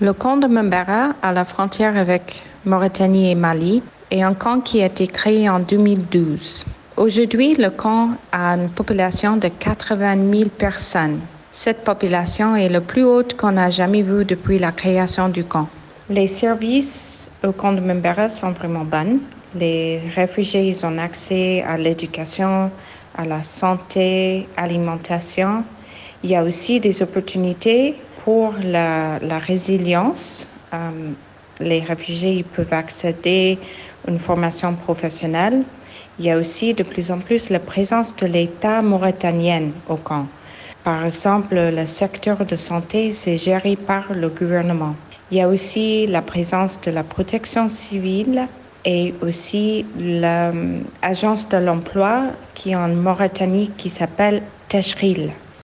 Le camp de Membera, à la frontière avec Mauritanie et Mali, est un camp qui a été créé en 2012. Aujourd'hui, le camp a une population de 80 000 personnes. Cette population est la plus haute qu'on a jamais vue depuis la création du camp. Les services au camp de Membera sont vraiment bons. Les réfugiés ont accès à l'éducation, à la santé, alimentation. Il y a aussi des opportunités pour la, résilience, euh, les réfugiés peuvent accéder à une formation professionnelle. Il y a aussi de plus en plus la présence de l'État mauritanien au camp. Par exemple, le secteur de santé, c'est géré par le gouvernement. Il y a aussi la présence de la protection civile et aussi l'agence de l'emploi qui est en Mauritanie qui s'appelle Teshril.